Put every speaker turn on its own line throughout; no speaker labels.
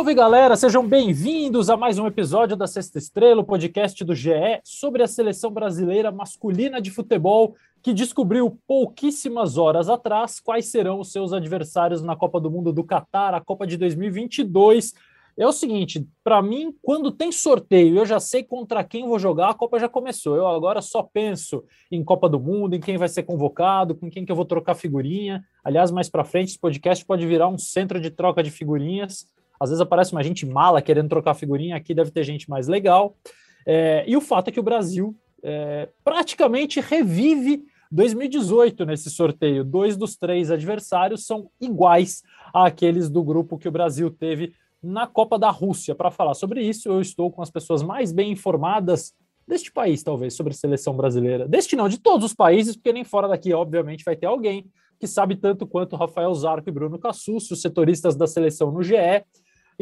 Salve galera, sejam bem-vindos a mais um episódio da Sexta Estrela, o podcast do GE sobre a seleção brasileira masculina de futebol que descobriu pouquíssimas horas atrás quais serão os seus adversários na Copa do Mundo do Catar, a Copa de 2022. É o seguinte, para mim, quando tem sorteio, eu já sei contra quem vou jogar, a Copa já começou. Eu agora só penso em Copa do Mundo, em quem vai ser convocado, com quem que eu vou trocar figurinha. Aliás, mais para frente, esse podcast pode virar um centro de troca de figurinhas. Às vezes aparece uma gente mala querendo trocar figurinha, aqui deve ter gente mais legal. É, e o fato é que o Brasil é, praticamente revive 2018 nesse sorteio. Dois dos três adversários são iguais àqueles do grupo que o Brasil teve na Copa da Rússia. Para falar sobre isso, eu estou com as pessoas mais bem informadas deste país, talvez, sobre a seleção brasileira. Deste não, de todos os países, porque nem fora daqui, obviamente, vai ter alguém que sabe tanto quanto Rafael Zarco e Bruno Cassucci, os setoristas da seleção no GE.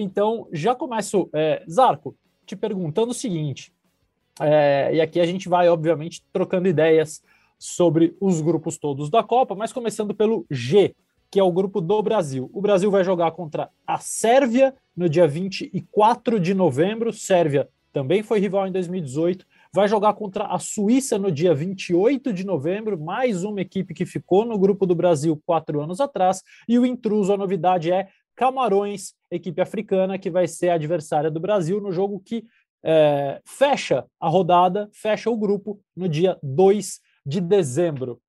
Então, já começo, é, Zarco, te perguntando o seguinte, é, e aqui a gente vai, obviamente, trocando ideias sobre os grupos todos da Copa, mas começando pelo G, que é o grupo do Brasil. O Brasil vai jogar contra a Sérvia no dia 24 de novembro. Sérvia também foi rival em 2018. Vai jogar contra a Suíça no dia 28 de novembro, mais uma equipe que ficou no grupo do Brasil quatro anos atrás. E o intruso, a novidade é Camarões, equipe africana, que vai ser adversária do Brasil no jogo que é, fecha a rodada, fecha o grupo no dia 2 de dezembro.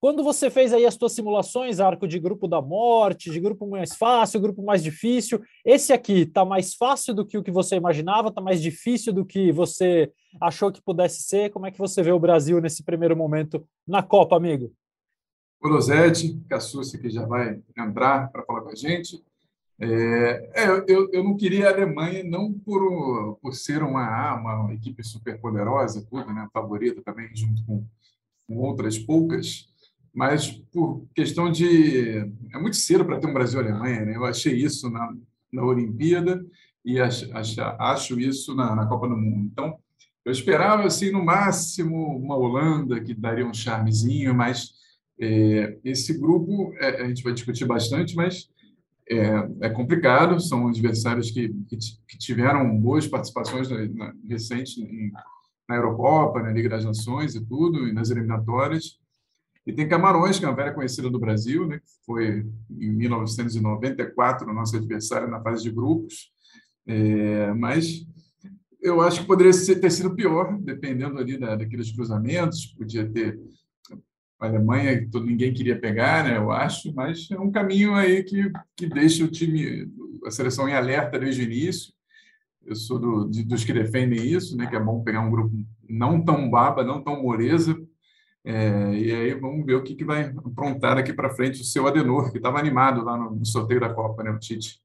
Quando você fez aí as suas simulações, arco de grupo da morte, de grupo mais fácil, grupo mais difícil, esse aqui está mais fácil do que o que você imaginava, está mais difícil do que você achou que pudesse ser? Como é que você vê o Brasil nesse primeiro momento na Copa, amigo?
O Rosete, Cassucci, que já vai entrar para falar com a gente. É, é, eu, eu não queria a Alemanha, não por, por ser uma, uma equipe super poderosa, tudo, né, favorita também, junto com, com outras poucas, mas por questão de. É muito cedo para ter um Brasil-Alemanha, né? Eu achei isso na, na Olimpíada e acho, acho, acho isso na, na Copa do Mundo. Então, eu esperava, assim, no máximo, uma Holanda que daria um charmezinho, mas é, esse grupo é, a gente vai discutir bastante, mas é, é complicado. São adversários que, que, que tiveram boas participações na, na, recente em, na Eurocopa, na Liga das Nações e tudo, e nas eliminatórias. E tem Camarões, que é uma velha conhecida do Brasil, né, que foi em 1994 nosso adversário na fase de grupos. É, mas eu acho que poderia ser, ter sido pior, dependendo ali da, daqueles cruzamentos. Podia ter a Alemanha, todo, ninguém queria pegar, né, eu acho, mas é um caminho aí que, que deixa o time, a seleção em alerta desde o início. Eu sou do, de, dos que defendem isso, né, que é bom pegar um grupo não tão baba, não tão moreza, é, e aí vamos ver o que, que vai aprontar aqui para frente o seu Adenor, que estava animado lá no, no, sorteio da Copa, né, o Tite.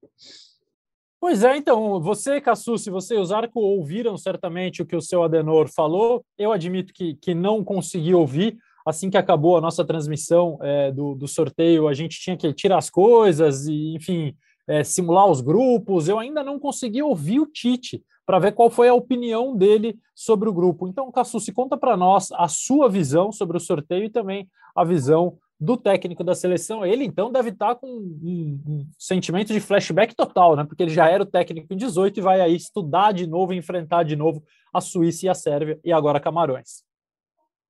Pois é, então, você, Cassucci, você e o Zarco ouviram certamente o que o seu Adenor falou. Eu admito que, que não consegui ouvir. Assim que acabou a nossa transmissão é, do, do sorteio, a gente tinha que tirar as coisas e, enfim, é, simular os grupos. Eu ainda não consegui ouvir o Tite para ver qual foi a opinião dele sobre o grupo. Então, Cassucci, conta para nós a sua visão sobre o sorteio e também a visão do técnico da seleção. Ele, então, deve estar tá com um, um, sentimento de flashback total, né? Porque ele já era o técnico em 18 e vai aí estudar de novo, enfrentar de novo a Suíça e a Sérvia e agora Camarões.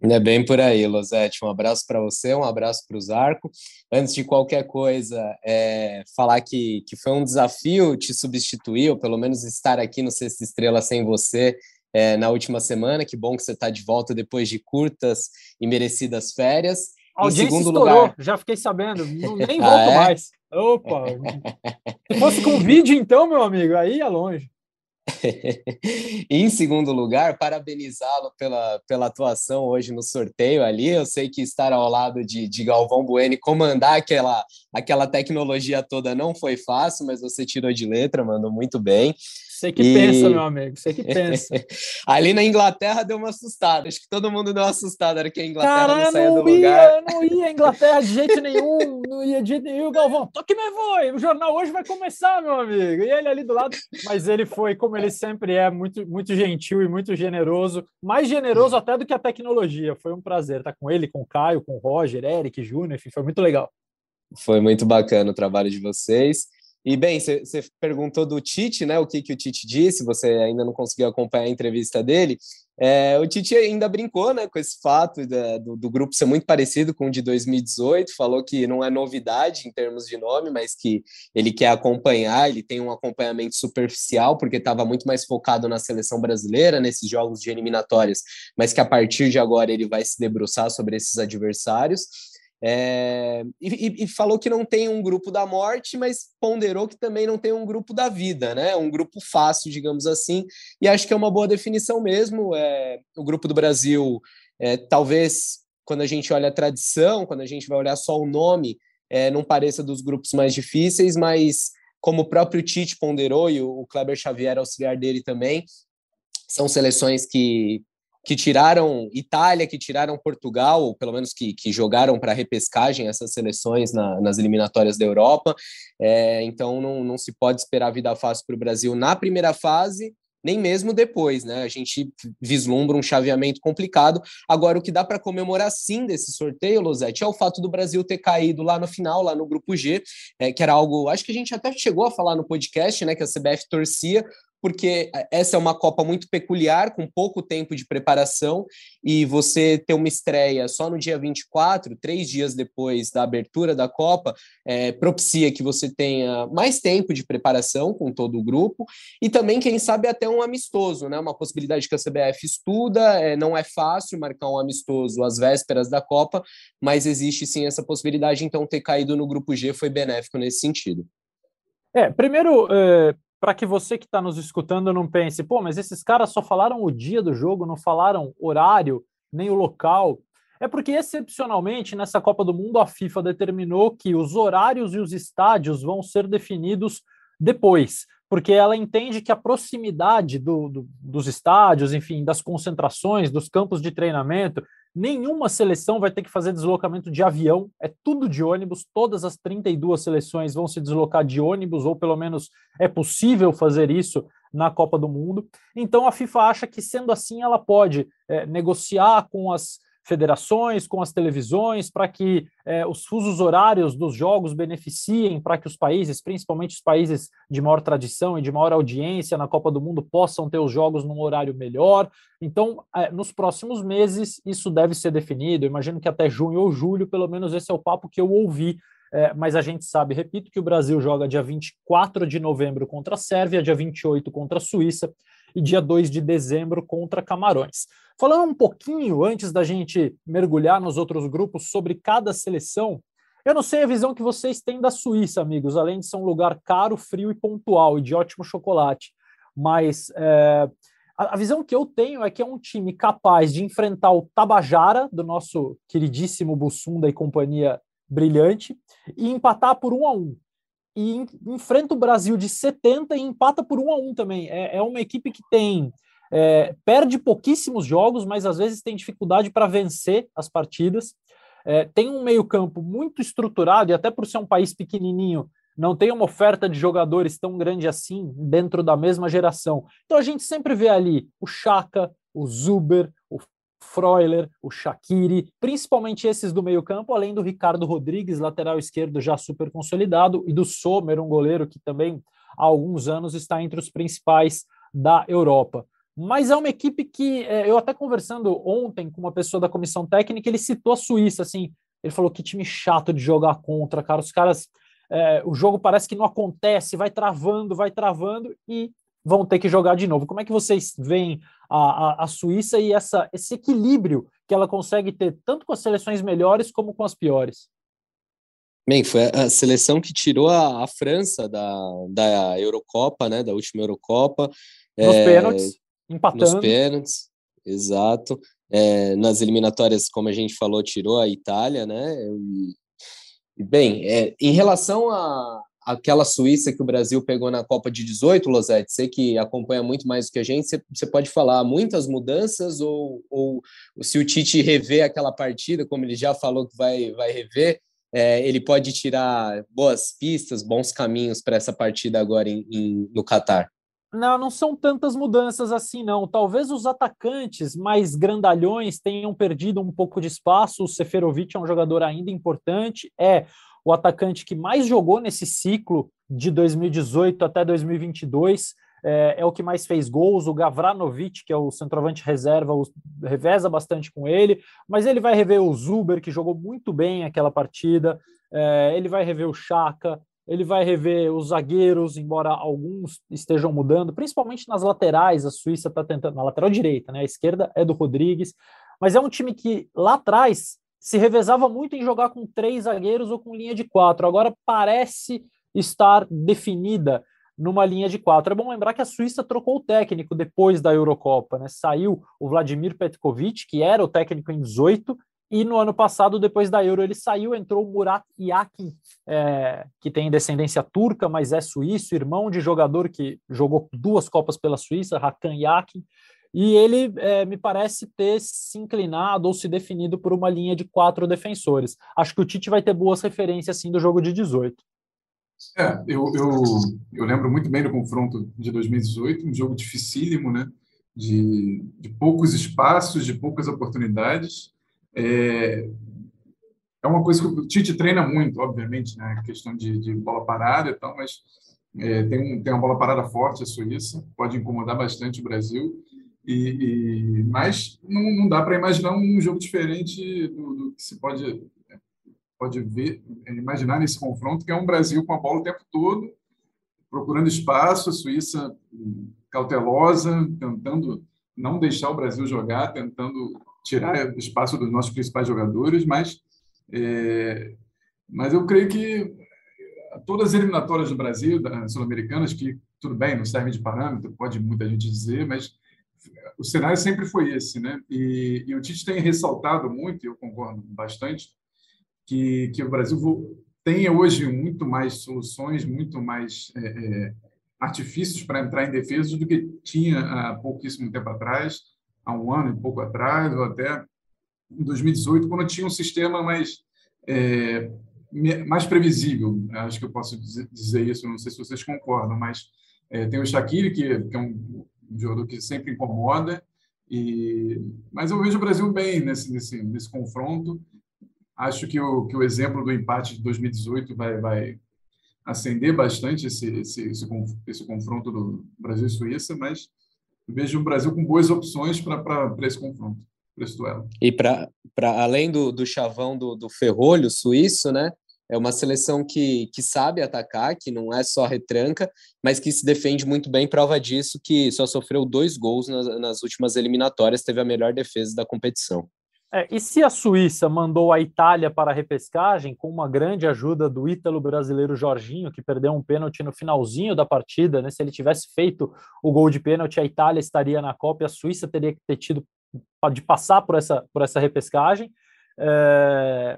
É bem por aí, Losete. Um abraço para você, um abraço para o Zarco. Antes de qualquer coisa, é, falar que, que foi um desafio te substituir, ou pelo menos estar aqui no Sexta Estrela sem você é, na última semana. Que bom que você está de volta depois de curtas e merecidas férias.
A em segundo estourou, lugar, já fiquei sabendo, não, nem volto ah, é? mais. Opa! Se fosse com vídeo, então, meu amigo, aí é longe.
em segundo lugar, parabenizá-lo pela, pela atuação hoje no sorteio ali. Eu sei que estar ao lado de, de Galvão Bueno comandar aquela, aquela tecnologia toda não foi fácil, mas você tirou de letra, mandou muito bem.
Você que e... pensa, meu amigo, você que pensa.
Ali na Inglaterra deu uma assustada. Acho que todo mundo deu uma assustada era que a Inglaterra
Cara,
não saia
não
do
ia,
lugar.
Não ia a Inglaterra de jeito nenhum, não ia de jeito nenhum. Galvão, toque me voe, o jornal hoje vai começar, meu amigo. E ele ali do lado, mas ele foi, como ele sempre é, muito, muito gentil e muito generoso, mais generoso até do que a tecnologia. Foi um prazer estar com ele, com o Caio, com o Roger, Eric, Júnior, enfim, foi muito legal.
Foi muito bacana o trabalho de vocês. E bem, você perguntou do Tite, né? O que, que o Tite disse, você ainda não conseguiu acompanhar a entrevista dele. É, o Tite ainda brincou né, com esse fato da, do, do, grupo ser muito parecido com o de 2018, falou que não é novidade em termos de nome, mas que ele quer acompanhar, ele tem um acompanhamento superficial, porque estava muito mais focado na seleção brasileira, nesses jogos de eliminatórias, mas que a partir de agora ele vai se debruçar sobre esses adversários. É, e, e, falou que não tem um grupo da morte, mas ponderou que também não tem um grupo da vida, né? Um grupo fácil, digamos assim. E acho que é uma boa definição mesmo. É, o grupo do Brasil, é, talvez quando a gente olha a tradição, quando a gente vai olhar só o nome, é, não pareça dos grupos mais difíceis, mas como o próprio Tite ponderou e o Kleber Xavier auxiliar dele também, são seleções que que tiraram Itália, que tiraram Portugal, ou pelo menos que, que jogaram para repescagem essas seleções na, nas eliminatórias da Europa. É, então não, não se pode esperar vida fácil para o Brasil na primeira fase, nem mesmo depois, né? A gente vislumbra um chaveamento complicado. Agora, o que dá para comemorar sim desse sorteio, Losete, é o fato do Brasil ter caído lá no final, lá no grupo G, é, que era algo, acho que a gente até chegou a falar no podcast, né? Que a CBF torcia porque essa é uma Copa muito peculiar, com pouco tempo de preparação, e você ter uma estreia só no dia 24, três dias depois da abertura da Copa, é, propicia que você tenha mais tempo de preparação com todo o grupo, e também, quem sabe, até um amistoso, né? Uma possibilidade que a CBF estuda, é, não é fácil marcar um amistoso às vésperas da Copa, mas existe sim essa possibilidade, então ter caído no grupo G foi benéfico nesse sentido.
É, primeiro, é, para que você que está nos escutando não pense, pô, mas esses caras só falaram o dia do jogo, não falaram horário, nem o local. É porque, excepcionalmente, nessa Copa do Mundo, a FIFA determinou que os horários e os estádios vão ser definidos depois, porque ela entende que a proximidade do, do, dos estádios, enfim, das concentrações, dos campos de treinamento, Nenhuma seleção vai ter que fazer deslocamento de avião, é tudo de ônibus. Todas as 32 seleções vão se deslocar de ônibus, ou pelo menos é possível fazer isso na Copa do Mundo. Então a FIFA acha que, sendo assim, ela pode é, negociar com as federações, com as televisões, para que eh, os fusos horários dos jogos beneficiem, para que os países, principalmente os países de maior tradição e de maior audiência na Copa do Mundo, possam ter os jogos num horário melhor. Então, eh, nos próximos meses, isso deve ser definido. Eu imagino que até junho ou julho, pelo menos esse é o papo que eu ouvi. É, mas a gente sabe, repito, que o Brasil joga dia 24 de novembro contra a Sérvia, dia 28 contra a Suíça e dia 2 de dezembro contra Camarões. Falando um pouquinho antes da gente mergulhar nos outros grupos sobre cada seleção, eu não sei a visão que vocês têm da Suíça, amigos, além de ser um lugar caro, frio e pontual e de ótimo chocolate, mas é, a, a visão que eu tenho é que é um time capaz de enfrentar o Tabajara, do nosso queridíssimo Bussunda e companhia brilhante, e empatar por um a um e enfrenta o Brasil de 70 e empata por 1 a 1 também. É, é uma equipe que tem é, perde pouquíssimos jogos, mas às vezes tem dificuldade para vencer as partidas. É, tem um meio-campo muito estruturado, e até por ser um país pequenininho, não tem uma oferta de jogadores tão grande assim dentro da mesma geração. Então a gente sempre vê ali o Chaka, o Zuber, o Freuler, o Shaqiri, principalmente esses do meio-campo, além do Ricardo Rodrigues, lateral esquerdo já super consolidado, e do Sommer, um goleiro que também há alguns anos está entre os principais da Europa. Mas é uma equipe que é, eu até conversando ontem com uma pessoa da comissão técnica, ele citou a Suíça, assim, ele falou que time chato de jogar contra, cara, os caras, é, o jogo parece que não acontece, vai travando, vai travando e vão ter que jogar de novo. Como é que vocês veem a, a, a, Suíça e essa, esse equilíbrio que ela consegue ter tanto com as seleções melhores como com as piores?
Bem, foi a seleção que tirou a, a França da, da Eurocopa, né, da última Eurocopa.
Nos é, pênaltis, empatando.
Nos pênaltis, exato. É, nas eliminatórias, como a gente falou, tirou a Itália, né? E, bem, é, em relação a, aquela Suíça que o Brasil pegou na Copa de 18, Losete, você que acompanha muito mais do que a gente, você, você pode falar muitas mudanças ou, ou se o Tite rever aquela partida, como ele já falou que vai, vai rever, é, ele pode tirar boas pistas, bons caminhos para essa partida agora em, em, no Catar?
Não, não são tantas mudanças assim, não. Talvez os atacantes mais grandalhões tenham perdido um pouco de espaço. O Seferovic é um jogador ainda importante. É o atacante que mais jogou nesse ciclo de 2018 até 2022, é, é, o que mais fez gols. O Gavranovic, que é o centroavante reserva, o, reveza bastante com ele, mas ele vai rever o Zuber, que jogou muito bem aquela partida, é, ele vai rever o Chaka, ele vai rever os zagueiros, embora alguns estejam mudando, principalmente nas laterais. A Suíça está tentando, na lateral direita, né? A esquerda é do Rodrigues, mas é um time que lá atrás se revezava muito em jogar com três zagueiros ou com linha de quatro. Agora parece estar definida numa linha de quatro. É bom lembrar que a Suíça trocou o técnico depois da Eurocopa, né? Saiu o Vladimir Petkovic, que era o técnico em 18, e no ano passado, depois da Euro, ele saiu, entrou o Murat Yakin, é, que tem descendência turca, mas é suíço, irmão de jogador que jogou duas Copas pela Suíça, Hakan Yakin, e ele é, me parece ter se inclinado ou se definido por uma linha de quatro defensores. Acho que o Tite vai ter boas referências assim do jogo de 18.
É, eu, eu, eu lembro muito bem do confronto de 2018, um jogo dificílimo, né? De, de poucos espaços, de poucas oportunidades. É, é uma coisa que o Tite treina muito, obviamente, né? Questão de, de bola parada e tal, mas é, tem, um, tem uma bola parada forte a Suíça, pode incomodar bastante o Brasil. E, e mas não, não dá para imaginar um jogo diferente do, do que se pode pode ver, imaginar nesse confronto, que é um Brasil com a bola o tempo todo, procurando espaço, a Suíça cautelosa, tentando não deixar o Brasil jogar, tentando tirar espaço dos nossos principais jogadores, mas, é, mas eu creio que todas as eliminatórias do Brasil, sul-americanas, que tudo bem, não servem de parâmetro, pode muita gente dizer, mas o cenário sempre foi esse, né? E, e o Tite tem ressaltado muito, e eu concordo bastante, que, que o Brasil tenha hoje muito mais soluções, muito mais é, é, artifícios para entrar em defesa do que tinha há pouquíssimo tempo atrás, há um ano e pouco atrás, ou até em 2018, quando tinha um sistema mais, é, mais previsível. Acho que eu posso dizer isso, não sei se vocês concordam, mas é, tem o Shaqiri, que, que é um, um jogador que sempre incomoda, e, mas eu vejo o Brasil bem nesse, nesse, nesse confronto. Acho que o, que o exemplo do empate de 2018 vai, vai acender bastante esse, esse, esse, esse confronto do Brasil e Suíça, mas vejo o Brasil com boas opções para esse confronto, para esse duelo.
E para além do, do chavão do, do ferrolho suíço, né? É uma seleção que, que sabe atacar, que não é só retranca, mas que se defende muito bem. Prova disso que só sofreu dois gols nas, nas últimas eliminatórias, teve a melhor defesa da competição.
É, e se a Suíça mandou a Itália para a repescagem, com uma grande ajuda do ítalo brasileiro Jorginho, que perdeu um pênalti no finalzinho da partida, né? Se ele tivesse feito o gol de pênalti, a Itália estaria na Copa e a Suíça teria que ter tido de passar por essa, por essa repescagem. É,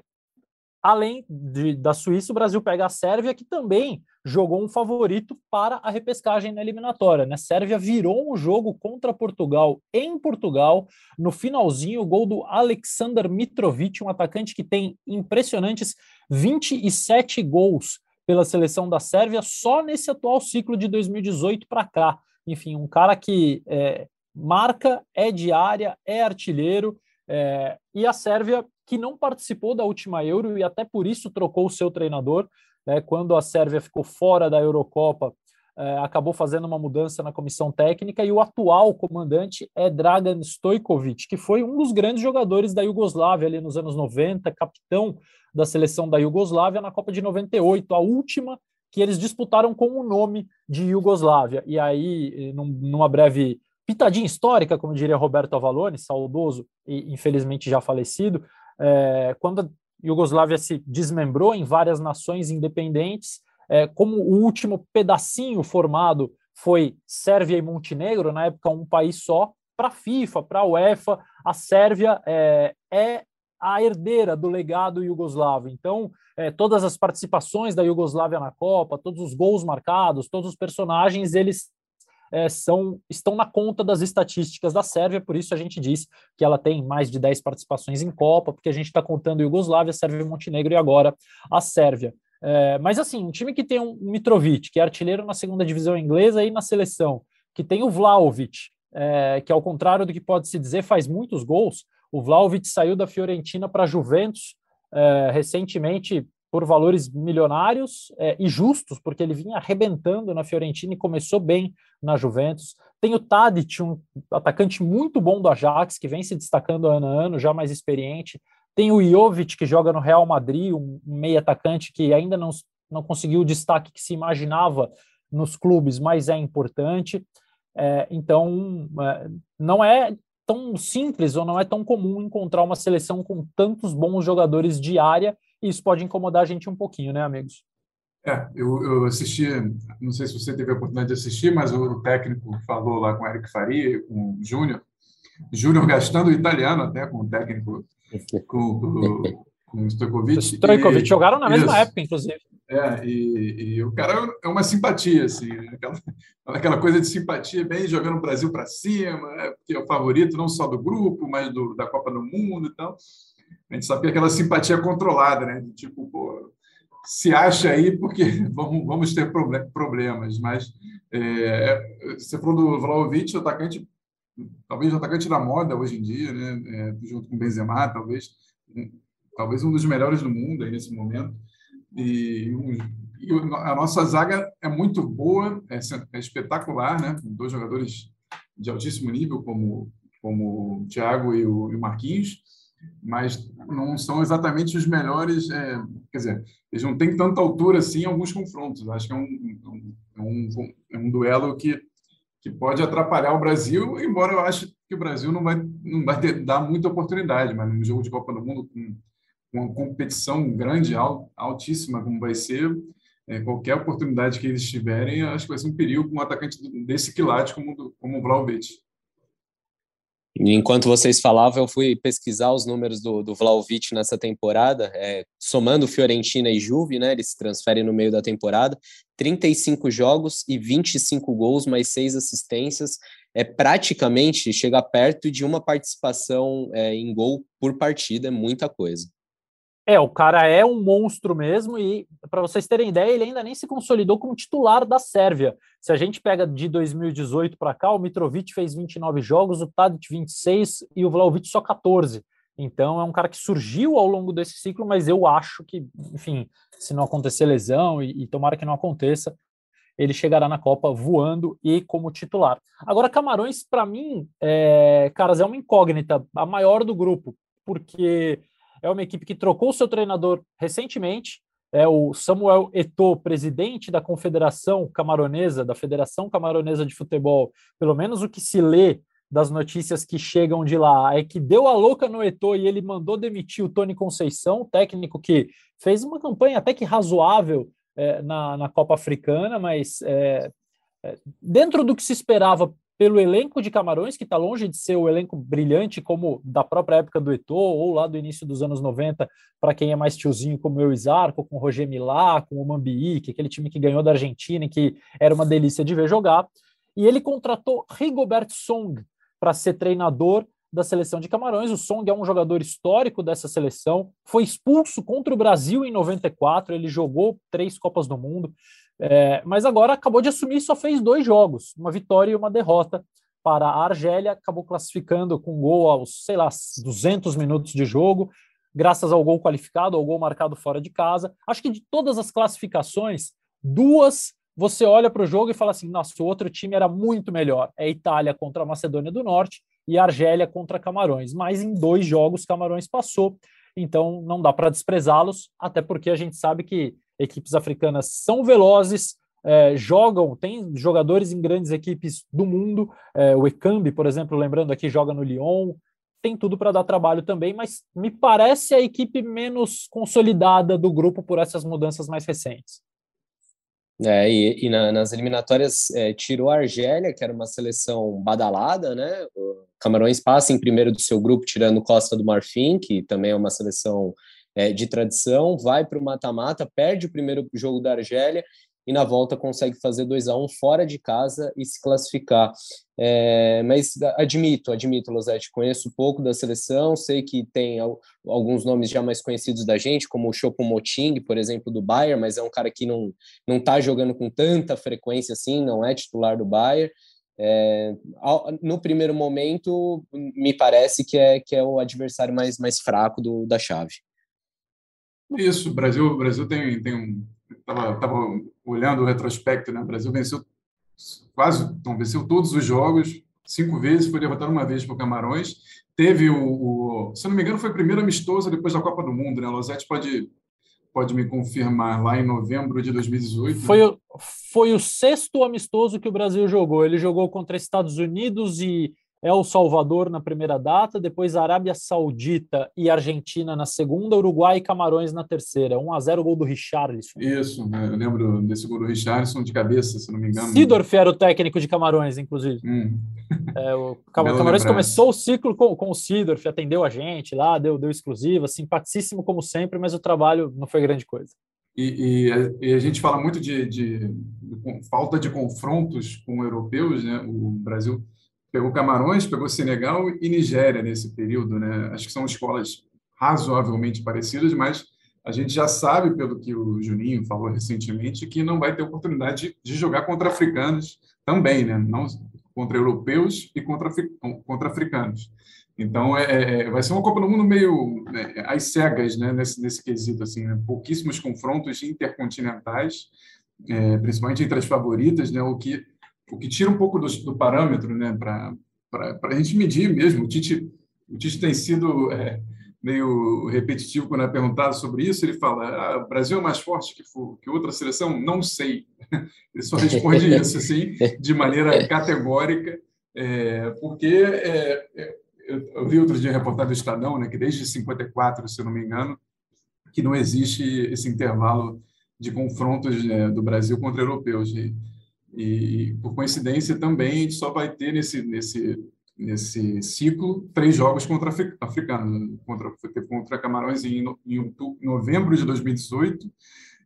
além de, da Suíça, o Brasil pega a Sérvia, que também jogou um favorito para a repescagem na eliminatória. Né? Sérvia virou um jogo contra Portugal em Portugal. No finalzinho, o gol do Alexander Mitrovic, um atacante que tem impressionantes 27 gols pela seleção da Sérvia só nesse atual ciclo de 2018 para cá. Enfim, um cara que é, marca, é diária, é artilheiro. É, e a Sérvia, que não participou da última Euro e até por isso trocou o seu treinador, né, quando a Sérvia ficou fora da Eurocopa, é, acabou fazendo uma mudança na comissão técnica e o atual comandante é Dragan Stojkovic, que foi um dos grandes jogadores da Iugoslávia ali nos anos 90, capitão da seleção da Iugoslávia na Copa de 98, a última que eles disputaram com o nome de Iugoslávia. E aí, num, numa breve pitadinha histórica, como diria Roberto Avalone, saudoso e infelizmente já falecido, é, quando Iugoslávia se desmembrou em várias nações independentes, é, como o último pedacinho formado foi Sérvia e Montenegro, na época um país só, para a FIFA, para a UEFA, a Sérvia é, é, a herdeira do legado iugoslavo. Então, é, todas as participações da Iugoslávia na Copa, todos os gols marcados, todos os personagens, eles é, são, estão na conta das estatísticas da Sérvia, por isso a gente diz que ela tem mais de 10 participações em Copa, porque a gente está contando Iugoslávia, Sérvia e Montenegro e agora a Sérvia. É, mas assim, um time que tem um Mitrovic, que é artilheiro na segunda divisão inglesa e na seleção, que tem o Vlaovic, é, que ao contrário do que pode se dizer, faz muitos gols. O Vlaovic saiu da Fiorentina para a Juventus é, recentemente, por valores milionários é, e justos, porque ele vinha arrebentando na Fiorentina e começou bem na Juventus. Tem o Tadic, um atacante muito bom do Ajax, que vem se destacando ano a ano, já mais experiente. Tem o Jovic, que joga no Real Madrid, um meio atacante que ainda não, não conseguiu o destaque que se imaginava nos clubes, mas é importante. É, então, é, não é tão simples ou não é tão comum encontrar uma seleção com tantos bons jogadores de área, e isso pode incomodar a gente um pouquinho, né, amigos?
É, eu, eu assisti, não sei se você teve a oportunidade de assistir, mas o técnico falou lá com o Eric Faria, com o Júnior, Júnior gastando italiano até com o técnico, com, com, com o Stojkovic.
Stojkovic, jogaram na mesma isso. época, inclusive.
É, e, e, o cara é uma simpatia, assim, né? aquela, aquela coisa de simpatia, bem jogando o Brasil para cima, é, que é o favorito não só do grupo, mas do, da Copa do Mundo e tal. A gente sabe que é aquela simpatia controlada, né? Tipo, pô, se acha aí porque vamos, vamos ter problemas, mas é, você falou do Vlaovic, o atacante, talvez o atacante da moda hoje em dia, né? É, junto com o Benzema, talvez, talvez um dos melhores do mundo aí nesse momento. E, e a nossa zaga é muito boa, é, é, espetacular, né? Dois jogadores de altíssimo nível, como, como o Thiago e o, e o Marquinhos, mas não são exatamente os melhores. É, quer dizer, eles não têm tanta altura assim em alguns confrontos. Acho que é um, é um, é um duelo que, que pode atrapalhar o Brasil, embora eu ache que o Brasil não vai, não vai ter, dar muita oportunidade, mas no jogo de Copa do Mundo, com uma competição grande, altíssima, como vai ser, é, qualquer oportunidade que eles tiverem, acho que vai ser um perigo com um atacante desse quilate como, como o Vlaovic.
Enquanto vocês falavam, eu fui pesquisar os números do, do Vlaovic nessa temporada, é, somando Fiorentina e Juve, né? Eles se transferem no meio da temporada. 35 jogos e 25 gols, mais seis assistências. É praticamente chega perto de uma participação é, em gol por partida, é muita coisa.
É, o cara é um monstro mesmo e, para vocês terem ideia, ele ainda nem se consolidou como titular da Sérvia. Se a gente pega de 2018 para cá, o Mitrovic fez 29 jogos, o Tadic 26 e o Vlaovic só 14. Então é um cara que surgiu ao longo desse ciclo, mas eu acho que, enfim, se não acontecer lesão e, e tomara que não aconteça, ele chegará na Copa voando e como titular. Agora, Camarões, para mim, é, caras, é uma incógnita, a maior do grupo, porque é uma equipe que trocou seu treinador recentemente. É o Samuel Eto'o, presidente da Confederação Camaronesa, da Federação Camaronesa de Futebol. Pelo menos o que se lê das notícias que chegam de lá é que deu a louca no Eto'o e ele mandou demitir o Tony Conceição, técnico que fez uma campanha até que razoável é, na, na Copa Africana, mas é, é dentro do que se esperava pelo elenco de Camarões, que está longe de ser o elenco brilhante como da própria época do Eto'o, ou lá do início dos anos 90, para quem é mais tiozinho, como eu, Isarco, com o Roger Milá, com o Mambií, que é aquele time que ganhou da Argentina e que era uma delícia de ver jogar. E ele contratou Rigobert Song para ser treinador da seleção de Camarões. O Song é um jogador histórico dessa seleção, foi expulso contra o Brasil em 94, ele jogou três Copas do Mundo, é, mas agora acabou de assumir e só fez dois jogos, uma vitória e uma derrota para a Argélia, acabou classificando com gol aos, sei lá, 200 minutos de jogo, graças ao gol qualificado, ao gol marcado fora de casa. Acho que de todas as classificações, duas você olha para o jogo e fala assim: nossa, o outro time era muito melhor. É Itália contra a Macedônia do Norte e Argélia contra Camarões. Mas em dois jogos, Camarões passou, então não dá para desprezá-los, até porque a gente sabe que equipes africanas são velozes, é, jogam, tem jogadores em grandes equipes do mundo. É, o Ekambi, por exemplo, lembrando aqui, joga no Lyon, tem tudo para dar trabalho também, mas me parece a equipe menos consolidada do grupo por essas mudanças mais recentes.
É, e, e na, nas eliminatórias é, tirou a Argélia, que era uma seleção badalada, né? O Camarões passa em primeiro do seu grupo, tirando Costa do Marfim, que também é uma seleção é, de tradição, vai para o mata-mata, perde o primeiro jogo da Argélia e na volta consegue fazer 2 a 1 um fora de casa e se classificar. É, mas admito, admito, Losetti, conheço pouco da seleção, sei que tem alguns nomes já mais conhecidos da gente, como o Choupo-Moting, por exemplo, do Bayern, mas é um cara que não não está jogando com tanta frequência assim, não é titular do Bayern. É, no primeiro momento, me parece que é, que é o adversário mais, mais fraco do, da chave.
Isso, o Brasil, Brasil tem, tem um. Estava tava olhando o retrospecto, né? O Brasil venceu quase, então, venceu todos os jogos, cinco vezes, foi derrotado uma vez por Camarões. Teve o, o, se não me engano, foi o primeiro amistoso depois da Copa do Mundo, né? Losetti pode pode me confirmar, lá em novembro de 2018.
Foi o, foi o sexto amistoso que o Brasil jogou. Ele jogou contra Estados Unidos e El Salvador na primeira data, depois Arábia Saudita e Argentina na segunda, Uruguai e Camarões na terceira. 1 a 0 gol do Richarlison.
Isso, né? eu lembro desse gol do Richarlison de cabeça, se não me engano.
Sidorf era o técnico de Camarões, inclusive. Hum. É, o Camarões começou o ciclo com, com o Sidorf, atendeu a gente lá, deu, deu exclusiva, simpaticíssimo como sempre, mas o trabalho não foi grande coisa.
E, e, e a gente fala muito de, de, de falta de confrontos com europeus, né? O Brasil pegou Camarões, pegou Senegal e Nigéria nesse período, né? Acho que são escolas razoavelmente parecidas, mas a gente já sabe, pelo que o Juninho falou recentemente, que não vai ter oportunidade de jogar contra africanos também, né? Não contra europeus e contra, contra africanos. Então, é, é, vai ser uma Copa do Mundo meio né, às cegas, né? Nesse, nesse quesito, assim, né? pouquíssimos confrontos intercontinentais, é, principalmente entre as favoritas, né? O que o que tira um pouco do, do parâmetro né, para a gente medir mesmo. O Tite, o Tite tem sido é, meio repetitivo quando é perguntado sobre isso. Ele fala: ah, o Brasil é mais forte que, que outra seleção? Não sei. Ele só responde isso assim, de maneira categórica, é, porque é, é eu vi outro dia reportagem do Estadão, né, que desde 54, se eu não me engano, que não existe esse intervalo de confrontos né, do Brasil contra europeus. E, e, por coincidência, também a gente só vai ter nesse, nesse, nesse ciclo três jogos contra africanos, contra, contra Camarões em, em novembro de 2018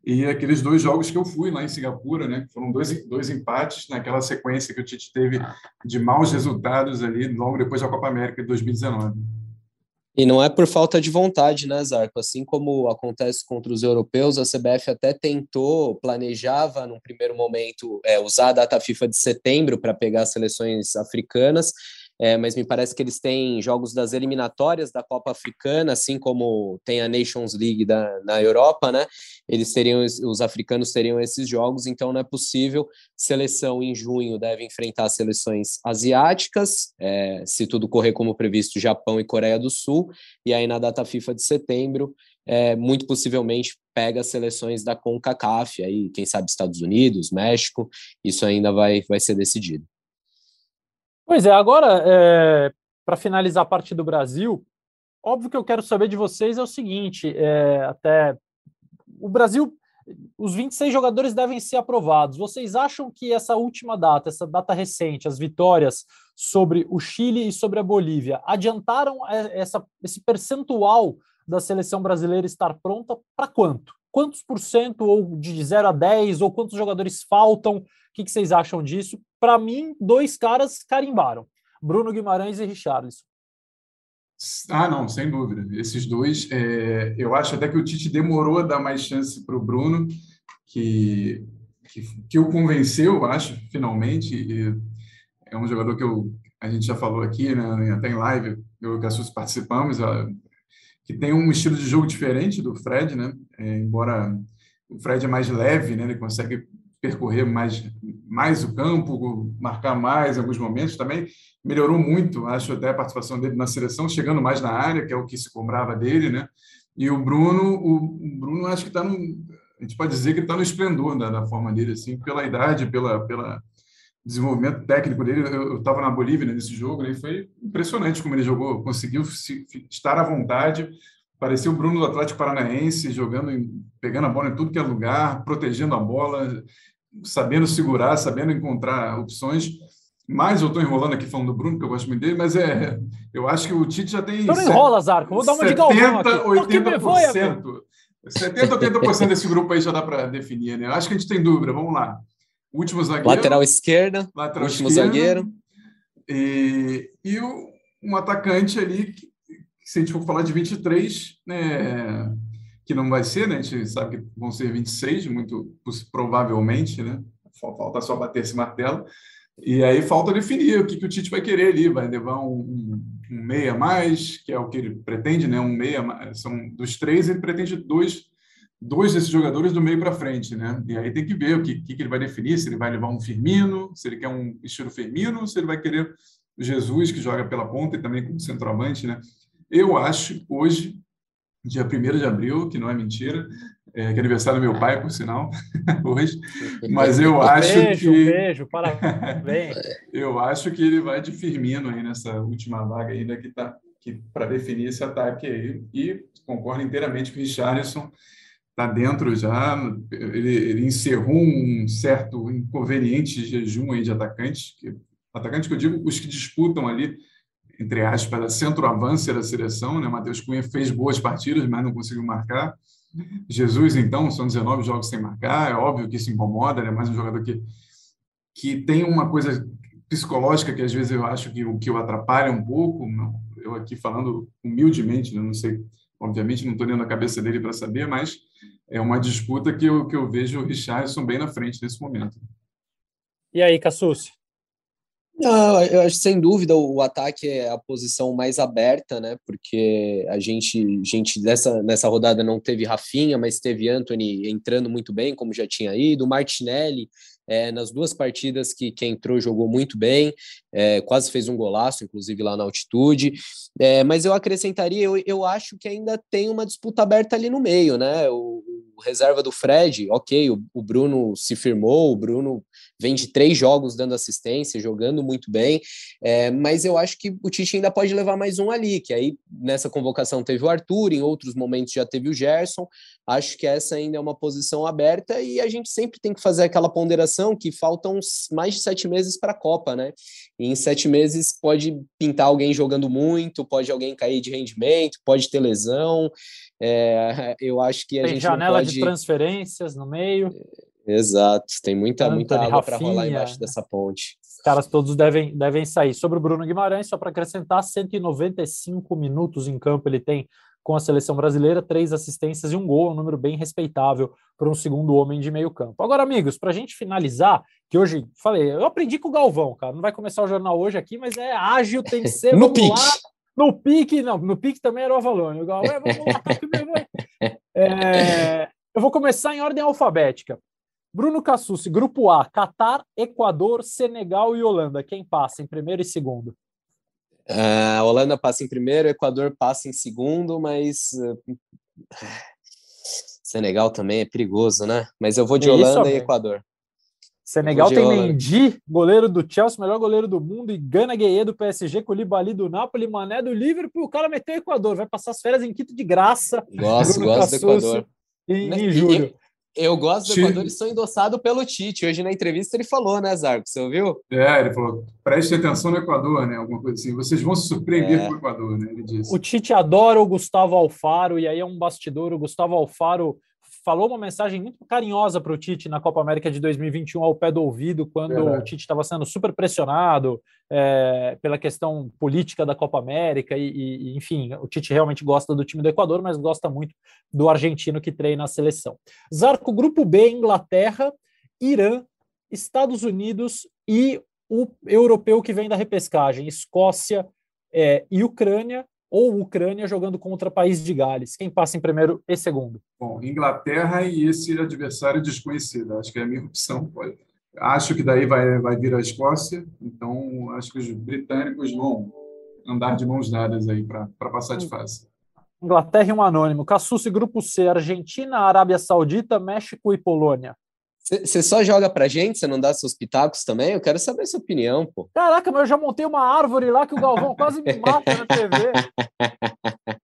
e aqueles dois jogos que eu fui lá em Singapura, né? Foram dois, dois empates naquela sequência que o Tite teve de maus resultados ali logo depois da Copa América de 2019.
E não é por falta de vontade, né, Zarco? Assim como acontece contra os europeus, a CBF até tentou, planejava, num primeiro momento, é, usar a data FIFA de setembro para pegar as seleções africanas, é, mas me parece que eles têm jogos das eliminatórias da Copa Africana, assim como tem a Nations League da, na Europa, né? Eles teriam, os africanos teriam esses jogos, então não é possível. Seleção em junho deve enfrentar seleções asiáticas, é, se tudo correr como previsto, Japão e Coreia do Sul, e aí na data FIFA de setembro, é, muito possivelmente pega seleções da CONCACAF, aí quem sabe Estados Unidos, México, isso ainda vai, vai ser decidido.
Pois é, agora, é, para finalizar a parte do Brasil, óbvio que eu quero saber de vocês é o seguinte: é, até o Brasil, os 26 jogadores devem ser aprovados. Vocês acham que essa última data, essa data recente, as vitórias sobre o Chile e sobre a Bolívia, adiantaram essa, esse percentual da seleção brasileira estar pronta para quanto? Quantos por cento, ou de 0 a 10, ou quantos jogadores faltam? O que, que vocês acham disso? Para mim, dois caras carimbaram: Bruno Guimarães e Richarlison.
Ah, não, sem dúvida. Esses dois, é, eu acho até que o Tite demorou a dar mais chance para o Bruno, que, que, que o convenceu, acho, finalmente. E é um jogador que eu, a gente já falou aqui, né, até em live, eu e o Cassus participamos, que tem um estilo de jogo diferente do Fred, né? É, embora o Fred é mais leve, né? Ele consegue percorrer mais, mais o campo, marcar mais alguns momentos também. Melhorou muito, acho até a participação dele na seleção, chegando mais na área, que é o que se cobrava dele, né? E o Bruno, o Bruno acho que está no, a gente pode dizer que está no esplendor da, da, forma dele, assim, pela idade, pela, pela desenvolvimento técnico dele. Eu estava na Bolívia né, nesse jogo, né, e foi impressionante como ele jogou, conseguiu se, estar à vontade. Parecia o Bruno do Atlético Paranaense, jogando, pegando a bola em tudo que é lugar, protegendo a bola, sabendo segurar, sabendo encontrar opções. Mas eu estou enrolando aqui falando do Bruno, que eu gosto muito dele, mas é, eu acho que o Tite já tem.
Então não enrola, Zarco. Vou dar uma 70, de
galvão 80%. 70, 80% desse grupo aí já dá para definir, né? Eu acho que a gente tem dúvida. Vamos lá. Último zagueiro.
Lateral esquerda.
Lateral
último esquerda, zagueiro.
E, e o, um atacante ali, que, se a gente for falar de 23, né, que não vai ser, né? A gente sabe que vão ser 26, muito provavelmente, né? Falta só bater esse martelo. E aí falta definir o que, que o Tite vai querer ali. Vai levar um, um, um meia mais, que é o que ele pretende, né? Um meia, são dos três, ele pretende dois dois desses jogadores do meio para frente, né? E aí tem que ver o que, que, ele vai definir, se ele vai levar um Firmino, se ele quer um estilo Firmino, se ele vai querer o Jesus, que joga pela ponta e também como centroavante, né? Eu acho, hoje, dia 1 de abril, que não é mentira, é, que é aniversário do meu pai, por sinal, hoje, mas eu acho
beijo,
que...
Beijo, parabéns.
eu acho que ele vai de Firmino aí nessa última vaga ainda que tá que para definir esse ataque aí, e concordo inteiramente com o Richarlison, está dentro já, ele, ele, encerrou um certo inconveniente jejum aí de atacantes, que, atacante que eu digo, os que disputam ali, entre aspas, a centroavância da seleção, né? Matheus Cunha fez boas partidas, mas não conseguiu marcar. Jesus, então, são 19 jogos sem marcar, é óbvio que isso incomoda, né? mais um jogador que, que tem uma coisa psicológica que às vezes eu acho que, que o atrapalha um pouco, eu aqui falando humildemente, né? não sei, obviamente não estou lendo a cabeça dele para saber, mas é uma disputa que eu, que eu vejo o Richardson bem na frente nesse momento.
E aí, Cassucci?
Não, eu acho sem dúvida o ataque é a posição mais aberta, né? Porque a gente, gente dessa, nessa rodada não teve Rafinha, mas teve Anthony entrando muito bem, como já tinha ido, Martinelli é, nas duas partidas que, que entrou jogou muito bem, é, quase fez um golaço, inclusive lá na altitude. É, mas eu acrescentaria, eu, eu acho que ainda tem uma disputa aberta ali no meio, né? O, o reserva do Fred, ok, o, o Bruno se firmou, o Bruno vem de três jogos dando assistência, jogando muito bem, é, mas eu acho que o Tite ainda pode levar mais um ali, que aí nessa convocação teve o Arthur, em outros momentos já teve o Gerson, acho que essa ainda é uma posição aberta e a gente sempre tem que fazer aquela ponderação que faltam mais de sete meses para a Copa, né? E em sete meses pode pintar alguém jogando muito, pode alguém cair de rendimento, pode ter lesão, é, eu acho que a
tem
gente
janela
pode...
de transferências no meio.
Exato, tem muita, muita água para rolar embaixo dessa ponte.
Os caras todos devem, devem sair. Sobre o Bruno Guimarães, só para acrescentar, 195 minutos em campo ele tem com a seleção brasileira, três assistências e um gol, um número bem respeitável para um segundo homem de meio campo. Agora, amigos, para a gente finalizar, que hoje, falei, eu aprendi com o Galvão, cara, não vai começar o jornal hoje aqui, mas é ágil, tem que ser,
no pique.
no pique, não, no pique também era o Avalone, o Galvão, é, vamos lá, tá é, eu vou começar em ordem alfabética. Bruno Cassucci, Grupo A, Catar, Equador, Senegal e Holanda. Quem passa em primeiro e segundo?
Uh, a Holanda passa em primeiro, Equador passa em segundo, mas uh, Senegal também é perigoso, né? Mas eu vou de Holanda e Equador.
Senegal tem Holanda. Mendy, goleiro do Chelsea, melhor goleiro do mundo, e Gana Gueye do PSG, Koulibaly do Napoli, Mané do Liverpool, o cara meteu o Equador, vai passar as férias em Quito de graça.
Gosto, gosto do Equador.
Em, em julho.
Eu gosto do Equador e sou endossado pelo Tite. Hoje na entrevista ele falou, né, Zarco? Você ouviu?
É, ele falou: preste atenção no Equador, né? Alguma coisa assim. Vocês vão se surpreender é. com o Equador, né? Ele disse.
O Tite adora o Gustavo Alfaro, e aí é um bastidor. O Gustavo Alfaro falou uma mensagem muito carinhosa para o Tite na Copa América de 2021 ao pé do ouvido, quando Verdade. o Tite estava sendo super pressionado é, pela questão política da Copa América e, e, enfim, o Tite realmente gosta do time do Equador, mas gosta muito do argentino que treina a seleção. Zarco, Grupo B, Inglaterra, Irã, Estados Unidos e o europeu que vem da repescagem, Escócia é, e Ucrânia, ou Ucrânia jogando contra País de Gales? Quem passa em primeiro e segundo?
Bom, Inglaterra e esse adversário desconhecido. Acho que é a minha opção. Acho que daí vai, vai vir a Escócia, então acho que os britânicos vão andar de mãos dadas aí para passar de fase.
Inglaterra e um anônimo. Cassucci, Grupo C, Argentina, Arábia Saudita, México e Polônia.
Você só joga pra gente? Você não dá seus pitacos também? Eu quero saber sua opinião, pô.
Caraca, mas eu já montei uma árvore lá que o Galvão quase me mata na TV.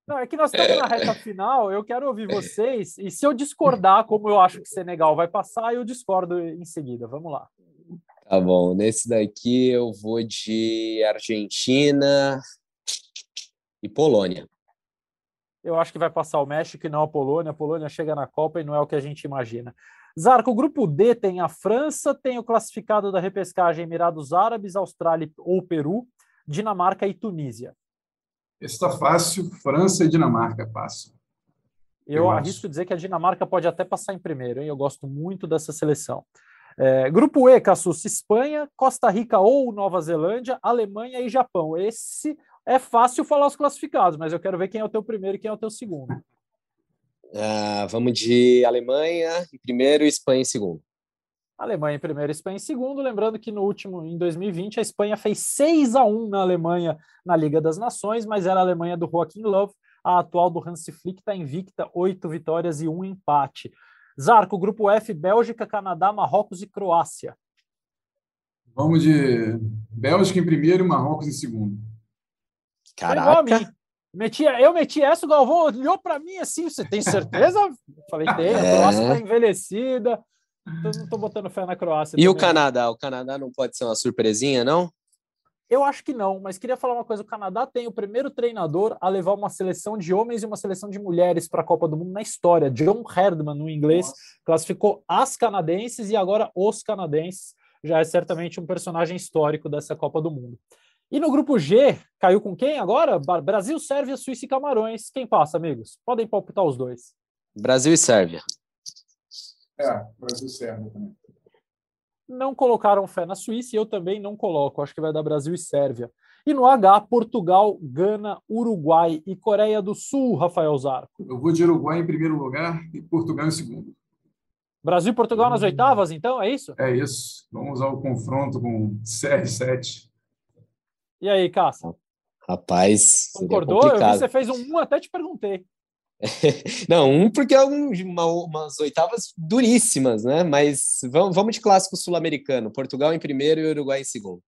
Não, é que nós estamos na reta final, eu quero ouvir vocês, e se eu discordar, como eu acho que Senegal vai passar, eu discordo em seguida. Vamos lá.
Tá bom, nesse daqui eu vou de Argentina e Polônia.
Eu acho que vai passar o México e não a Polônia. A Polônia chega na Copa e não é o que a gente imagina. Zarco, o grupo D tem a França, tem o classificado da repescagem Emirados Árabes, Austrália ou Peru, Dinamarca e Tunísia.
Está fácil, França e Dinamarca passam.
Eu, eu arrisco acho. dizer que a Dinamarca pode até passar em primeiro, hein? Eu gosto muito dessa seleção. É, grupo E, Cassus, Espanha, Costa Rica ou Nova Zelândia, Alemanha e Japão. Esse é fácil falar os classificados, mas eu quero ver quem é o teu primeiro e quem é o teu segundo.
Uh, vamos de Alemanha em primeiro e Espanha em segundo.
Alemanha em primeiro, Espanha em segundo. Lembrando que no último, em 2020, a Espanha fez 6 a 1 na Alemanha na Liga das Nações, mas era a Alemanha do Joaquim Love. A atual do Hansi Flick está invicta, oito vitórias e um empate. Zarco, grupo F, Bélgica, Canadá, Marrocos e Croácia.
Vamos de Bélgica em primeiro e Marrocos em segundo.
Caraca!
Meti, eu meti essa, o Galvão olhou para mim assim, você tem certeza? Eu falei, tem, a Croácia está é. envelhecida, então não estou botando fé na Croácia.
E também. o Canadá? O Canadá não pode ser uma surpresinha, não?
Eu acho que não, mas queria falar uma coisa: o Canadá tem o primeiro treinador a levar uma seleção de homens e uma seleção de mulheres para a Copa do Mundo na história. John Herdman, no inglês, Nossa. classificou as canadenses e agora os canadenses. Já é certamente um personagem histórico dessa Copa do Mundo. E no grupo G, caiu com quem agora? Brasil, Sérvia, Suíça e Camarões. Quem passa, amigos? Podem palpitar os dois.
Brasil e Sérvia.
É, Brasil e Sérvia também.
Não colocaram fé na Suíça e eu também não coloco. Acho que vai dar Brasil e Sérvia. E no H, Portugal, Gana, Uruguai e Coreia do Sul, Rafael Zarco.
Eu vou de Uruguai em primeiro lugar e Portugal em segundo.
Brasil e Portugal nas oitavas, então? É isso?
É isso. Vamos ao confronto com CR7.
E aí, Cássio?
Rapaz.
Concordou? Eu vi que você fez um 1, até te perguntei.
Não, um porque é um, uma, umas oitavas duríssimas, né? Mas vamos, vamos de clássico sul-americano. Portugal em primeiro e Uruguai em segundo.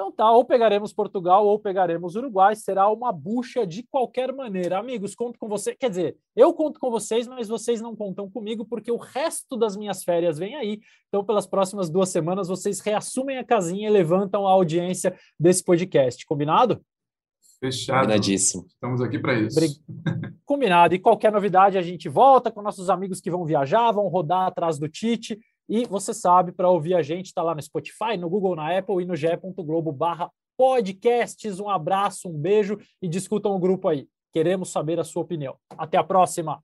Então tá, ou pegaremos Portugal ou pegaremos Uruguai, será uma bucha de qualquer maneira. Amigos, conto com você. Quer dizer, eu conto com vocês, mas vocês não contam comigo porque o resto das minhas férias vem aí. Então, pelas próximas duas semanas, vocês reassumem a casinha e levantam a audiência desse podcast. Combinado?
Fechado.
Combinadíssimo.
Estamos aqui para isso.
Combinado. E qualquer novidade, a gente volta com nossos amigos que vão viajar, vão rodar atrás do Tite e você sabe, para ouvir a gente, está lá no Spotify, no Google, na Apple e no ge.globo barra podcasts. Um abraço, um beijo e discutam o grupo aí. Queremos saber a sua opinião. Até a próxima!